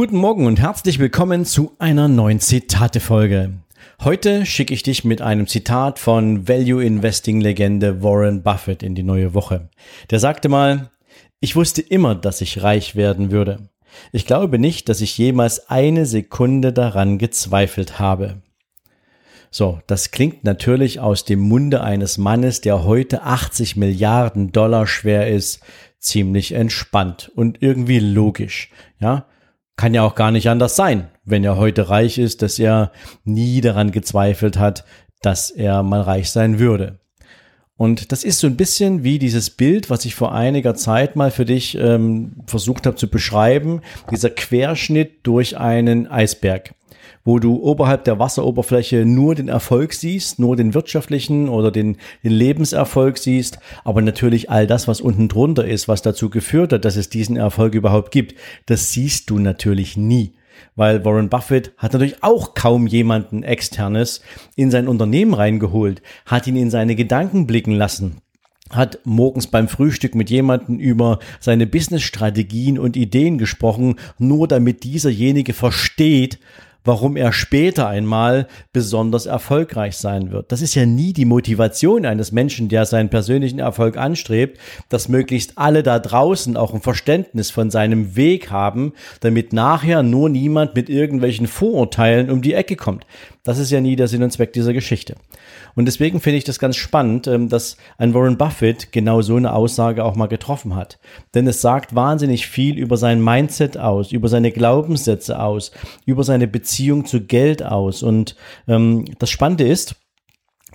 Guten Morgen und herzlich willkommen zu einer neuen Zitate-Folge. Heute schicke ich dich mit einem Zitat von Value Investing Legende Warren Buffett in die neue Woche. Der sagte mal, ich wusste immer, dass ich reich werden würde. Ich glaube nicht, dass ich jemals eine Sekunde daran gezweifelt habe. So, das klingt natürlich aus dem Munde eines Mannes, der heute 80 Milliarden Dollar schwer ist, ziemlich entspannt und irgendwie logisch. Ja, kann ja auch gar nicht anders sein, wenn er heute reich ist, dass er nie daran gezweifelt hat, dass er mal reich sein würde. Und das ist so ein bisschen wie dieses Bild, was ich vor einiger Zeit mal für dich ähm, versucht habe zu beschreiben, dieser Querschnitt durch einen Eisberg wo du oberhalb der Wasseroberfläche nur den Erfolg siehst, nur den wirtschaftlichen oder den, den Lebenserfolg siehst, aber natürlich all das, was unten drunter ist, was dazu geführt hat, dass es diesen Erfolg überhaupt gibt, das siehst du natürlich nie. Weil Warren Buffett hat natürlich auch kaum jemanden externes in sein Unternehmen reingeholt, hat ihn in seine Gedanken blicken lassen, hat morgens beim Frühstück mit jemandem über seine Businessstrategien und Ideen gesprochen, nur damit dieserjenige versteht, warum er später einmal besonders erfolgreich sein wird. Das ist ja nie die Motivation eines Menschen, der seinen persönlichen Erfolg anstrebt, dass möglichst alle da draußen auch ein Verständnis von seinem Weg haben, damit nachher nur niemand mit irgendwelchen Vorurteilen um die Ecke kommt. Das ist ja nie der Sinn und Zweck dieser Geschichte. Und deswegen finde ich das ganz spannend, ähm, dass ein Warren Buffett genau so eine Aussage auch mal getroffen hat. Denn es sagt wahnsinnig viel über sein Mindset aus, über seine Glaubenssätze aus, über seine Beziehung zu Geld aus. Und ähm, das Spannende ist,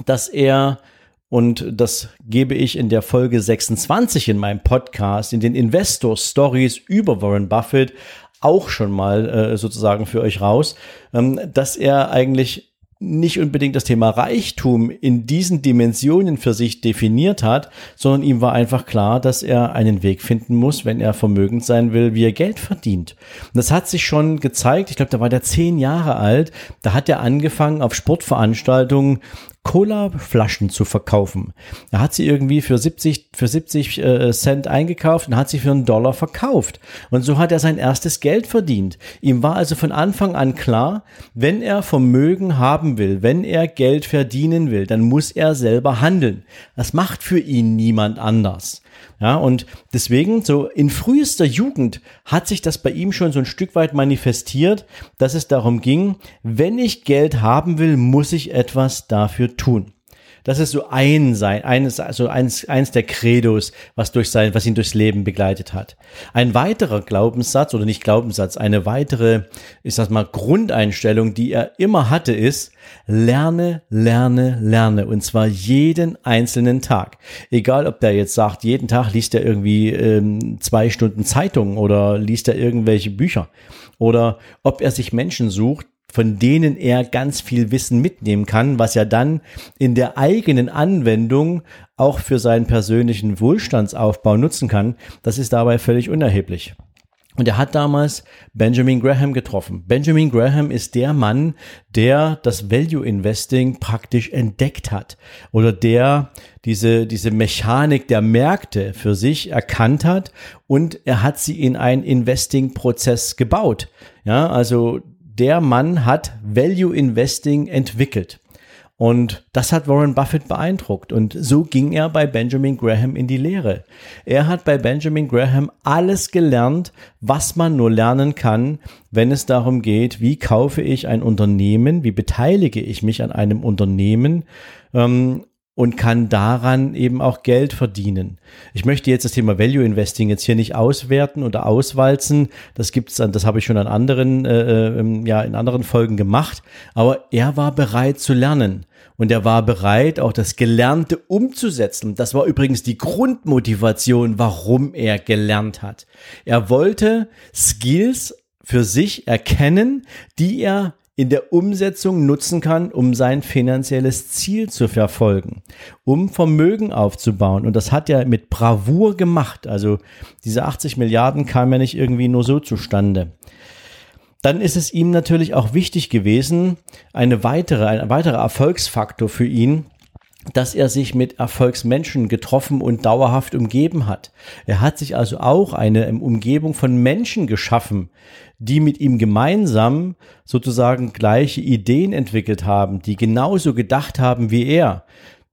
dass er und das gebe ich in der Folge 26 in meinem Podcast, in den Investor Stories über Warren Buffett auch schon mal äh, sozusagen für euch raus, ähm, dass er eigentlich nicht unbedingt das Thema Reichtum in diesen Dimensionen für sich definiert hat, sondern ihm war einfach klar, dass er einen Weg finden muss, wenn er vermögend sein will, wie er Geld verdient. Und das hat sich schon gezeigt, ich glaube, da war der zehn Jahre alt, da hat er angefangen, auf Sportveranstaltungen Cola-Flaschen zu verkaufen. Er hat sie irgendwie für 70, für 70 äh, Cent eingekauft und hat sie für einen Dollar verkauft. Und so hat er sein erstes Geld verdient. Ihm war also von Anfang an klar, wenn er Vermögen haben will, wenn er Geld verdienen will, dann muss er selber handeln. Das macht für ihn niemand anders. Ja, und deswegen, so in frühester Jugend hat sich das bei ihm schon so ein Stück weit manifestiert, dass es darum ging, wenn ich Geld haben will, muss ich etwas dafür tun. Das ist so ein sein, eines, also eins, eins der Credos, was durch sein, was ihn durchs Leben begleitet hat. Ein weiterer Glaubenssatz oder nicht Glaubenssatz, eine weitere, ich sag mal, Grundeinstellung, die er immer hatte, ist, lerne, lerne, lerne. Und zwar jeden einzelnen Tag. Egal, ob der jetzt sagt, jeden Tag liest er irgendwie ähm, zwei Stunden Zeitung oder liest er irgendwelche Bücher. Oder ob er sich Menschen sucht, von denen er ganz viel Wissen mitnehmen kann, was er dann in der eigenen Anwendung auch für seinen persönlichen Wohlstandsaufbau nutzen kann, das ist dabei völlig unerheblich. Und er hat damals Benjamin Graham getroffen. Benjamin Graham ist der Mann, der das Value Investing praktisch entdeckt hat oder der diese, diese Mechanik der Märkte für sich erkannt hat und er hat sie in einen Investing-Prozess gebaut. Ja, also der Mann hat Value Investing entwickelt. Und das hat Warren Buffett beeindruckt. Und so ging er bei Benjamin Graham in die Lehre. Er hat bei Benjamin Graham alles gelernt, was man nur lernen kann, wenn es darum geht, wie kaufe ich ein Unternehmen, wie beteilige ich mich an einem Unternehmen ähm, und kann daran eben auch Geld verdienen. Ich möchte jetzt das Thema Value Investing jetzt hier nicht auswerten oder auswalzen. Das gibt's das habe ich schon an anderen, äh, ähm, ja, in anderen Folgen gemacht. Aber er war bereit zu lernen und er war bereit, auch das Gelernte umzusetzen. Das war übrigens die Grundmotivation, warum er gelernt hat. Er wollte Skills für sich erkennen, die er in der Umsetzung nutzen kann, um sein finanzielles Ziel zu verfolgen, um Vermögen aufzubauen. Und das hat er mit Bravour gemacht. Also diese 80 Milliarden kamen ja nicht irgendwie nur so zustande. Dann ist es ihm natürlich auch wichtig gewesen, eine weitere, ein weiterer Erfolgsfaktor für ihn, dass er sich mit Erfolgsmenschen getroffen und dauerhaft umgeben hat. Er hat sich also auch eine Umgebung von Menschen geschaffen, die mit ihm gemeinsam sozusagen gleiche Ideen entwickelt haben, die genauso gedacht haben wie er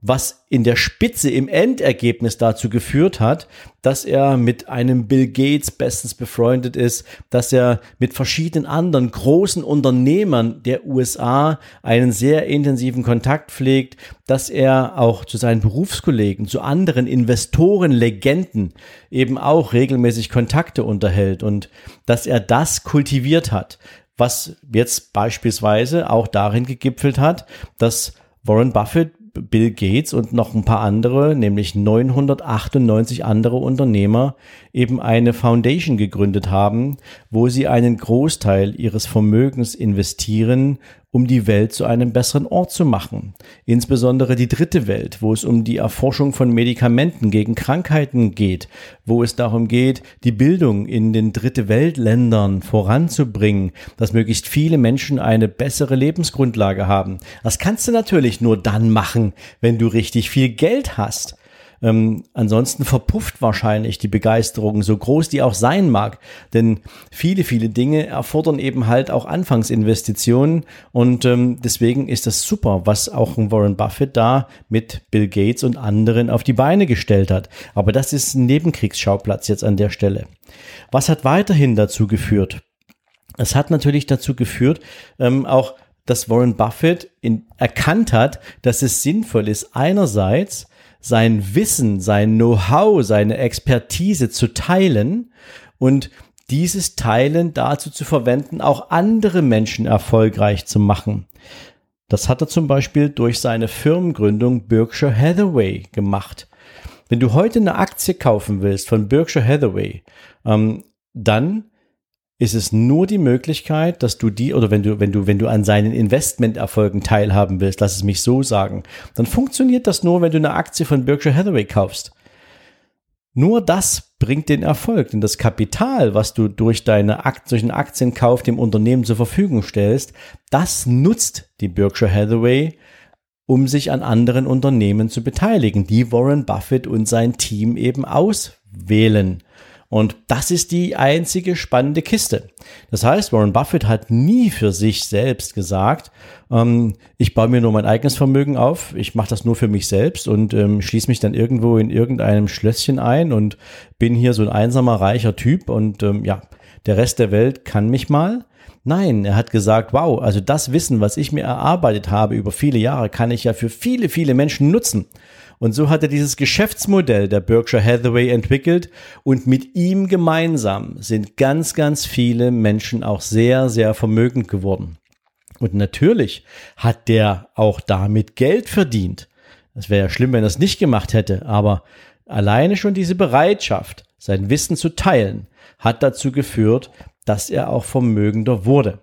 was in der Spitze im Endergebnis dazu geführt hat, dass er mit einem Bill Gates bestens befreundet ist, dass er mit verschiedenen anderen großen Unternehmern der USA einen sehr intensiven Kontakt pflegt, dass er auch zu seinen Berufskollegen, zu anderen Investoren, Legenden eben auch regelmäßig Kontakte unterhält und dass er das kultiviert hat, was jetzt beispielsweise auch darin gegipfelt hat, dass Warren Buffett Bill Gates und noch ein paar andere, nämlich 998 andere Unternehmer, eben eine Foundation gegründet haben, wo sie einen Großteil ihres Vermögens investieren, um die Welt zu einem besseren Ort zu machen. Insbesondere die dritte Welt, wo es um die Erforschung von Medikamenten gegen Krankheiten geht, wo es darum geht, die Bildung in den dritte Weltländern voranzubringen, dass möglichst viele Menschen eine bessere Lebensgrundlage haben. Das kannst du natürlich nur dann machen, wenn du richtig viel Geld hast. Ähm, ansonsten verpufft wahrscheinlich die Begeisterung, so groß die auch sein mag. Denn viele, viele Dinge erfordern eben halt auch Anfangsinvestitionen. Und ähm, deswegen ist das super, was auch Warren Buffett da mit Bill Gates und anderen auf die Beine gestellt hat. Aber das ist ein Nebenkriegsschauplatz jetzt an der Stelle. Was hat weiterhin dazu geführt? Es hat natürlich dazu geführt, ähm, auch dass Warren Buffett in, erkannt hat, dass es sinnvoll ist, einerseits sein Wissen, sein Know-how, seine Expertise zu teilen und dieses Teilen dazu zu verwenden, auch andere Menschen erfolgreich zu machen. Das hat er zum Beispiel durch seine Firmengründung Berkshire Hathaway gemacht. Wenn du heute eine Aktie kaufen willst von Berkshire Hathaway, ähm, dann ist es nur die Möglichkeit, dass du die oder wenn du wenn du wenn du an seinen Investmenterfolgen teilhaben willst, lass es mich so sagen, dann funktioniert das nur, wenn du eine Aktie von Berkshire Hathaway kaufst. Nur das bringt den Erfolg, denn das Kapital, was du durch deine Akt, durch einen Aktienkauf dem Unternehmen zur Verfügung stellst, das nutzt die Berkshire Hathaway, um sich an anderen Unternehmen zu beteiligen, die Warren Buffett und sein Team eben auswählen. Und das ist die einzige spannende Kiste. Das heißt, Warren Buffett hat nie für sich selbst gesagt, ähm, ich baue mir nur mein eigenes Vermögen auf, ich mache das nur für mich selbst und ähm, schließe mich dann irgendwo in irgendeinem Schlösschen ein und bin hier so ein einsamer, reicher Typ und ähm, ja, der Rest der Welt kann mich mal. Nein, er hat gesagt, wow, also das Wissen, was ich mir erarbeitet habe über viele Jahre, kann ich ja für viele, viele Menschen nutzen. Und so hat er dieses Geschäftsmodell der Berkshire Hathaway entwickelt und mit ihm gemeinsam sind ganz, ganz viele Menschen auch sehr, sehr vermögend geworden. Und natürlich hat der auch damit Geld verdient. Das wäre ja schlimm, wenn er es nicht gemacht hätte, aber alleine schon diese Bereitschaft, sein Wissen zu teilen, hat dazu geführt, dass er auch vermögender wurde.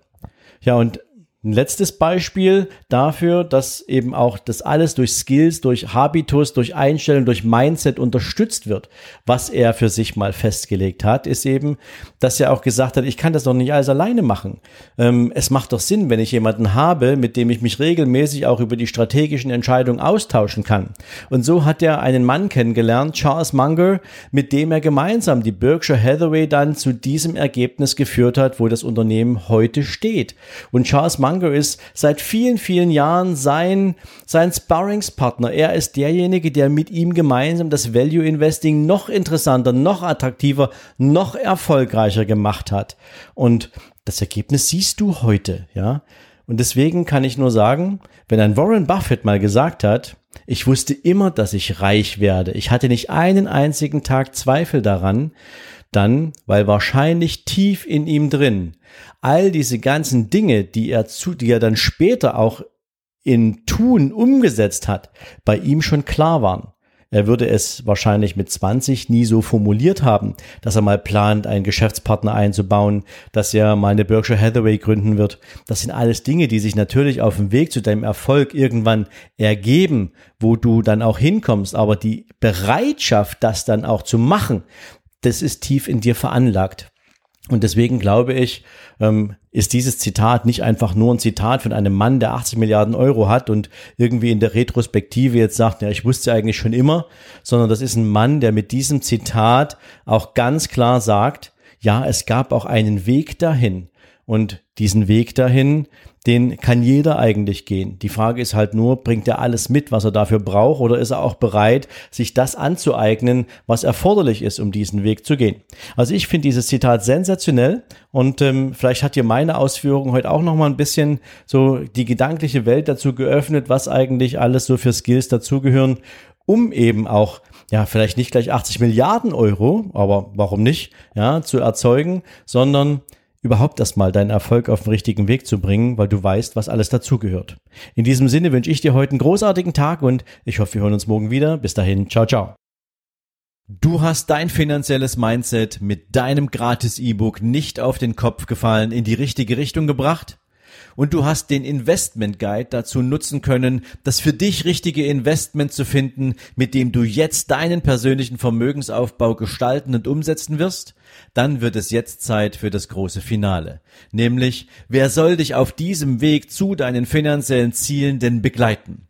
Ja, und ein letztes Beispiel dafür, dass eben auch das alles durch Skills, durch Habitus, durch Einstellung, durch Mindset unterstützt wird. Was er für sich mal festgelegt hat, ist eben, dass er auch gesagt hat, ich kann das doch nicht alles alleine machen. Ähm, es macht doch Sinn, wenn ich jemanden habe, mit dem ich mich regelmäßig auch über die strategischen Entscheidungen austauschen kann. Und so hat er einen Mann kennengelernt, Charles Munger, mit dem er gemeinsam die Berkshire Hathaway dann zu diesem Ergebnis geführt hat, wo das Unternehmen heute steht. Und Charles Munger ist seit vielen, vielen Jahren sein, sein Sparringspartner. Er ist derjenige, der mit ihm gemeinsam das Value Investing noch interessanter, noch attraktiver, noch erfolgreicher gemacht hat. Und das Ergebnis siehst du heute, ja. Und deswegen kann ich nur sagen, wenn ein Warren Buffett mal gesagt hat, ich wusste immer, dass ich reich werde. Ich hatte nicht einen einzigen Tag Zweifel daran, dann, weil wahrscheinlich tief in ihm drin all diese ganzen Dinge, die er zu, die er dann später auch in Tun umgesetzt hat, bei ihm schon klar waren. er würde es wahrscheinlich mit 20 nie so formuliert haben, dass er mal plant, einen Geschäftspartner einzubauen, dass er mal eine Berkshire Hathaway gründen wird. Das sind alles Dinge, die sich natürlich auf dem Weg zu deinem Erfolg irgendwann ergeben, wo du dann auch hinkommst. Aber die Bereitschaft, das dann auch zu machen, das ist tief in dir veranlagt. Und deswegen glaube ich, ähm, ist dieses Zitat nicht einfach nur ein Zitat von einem Mann, der 80 Milliarden Euro hat und irgendwie in der Retrospektive jetzt sagt, ja, ich wusste eigentlich schon immer, sondern das ist ein Mann, der mit diesem Zitat auch ganz klar sagt, ja, es gab auch einen Weg dahin. Und diesen Weg dahin, den kann jeder eigentlich gehen. Die Frage ist halt nur, bringt er alles mit, was er dafür braucht, oder ist er auch bereit, sich das anzueignen, was erforderlich ist, um diesen Weg zu gehen? Also ich finde dieses Zitat sensationell und ähm, vielleicht hat dir meine Ausführung heute auch noch mal ein bisschen so die gedankliche Welt dazu geöffnet, was eigentlich alles so für Skills dazugehören, um eben auch ja, vielleicht nicht gleich 80 Milliarden Euro, aber warum nicht, ja, zu erzeugen, sondern überhaupt erstmal deinen Erfolg auf den richtigen Weg zu bringen, weil du weißt, was alles dazugehört. In diesem Sinne wünsche ich dir heute einen großartigen Tag und ich hoffe, wir hören uns morgen wieder. Bis dahin, ciao, ciao. Du hast dein finanzielles Mindset mit deinem gratis E-Book nicht auf den Kopf gefallen, in die richtige Richtung gebracht? Und du hast den Investment Guide dazu nutzen können, das für dich richtige Investment zu finden, mit dem du jetzt deinen persönlichen Vermögensaufbau gestalten und umsetzen wirst, dann wird es jetzt Zeit für das große Finale. Nämlich, wer soll dich auf diesem Weg zu deinen finanziellen Zielen denn begleiten?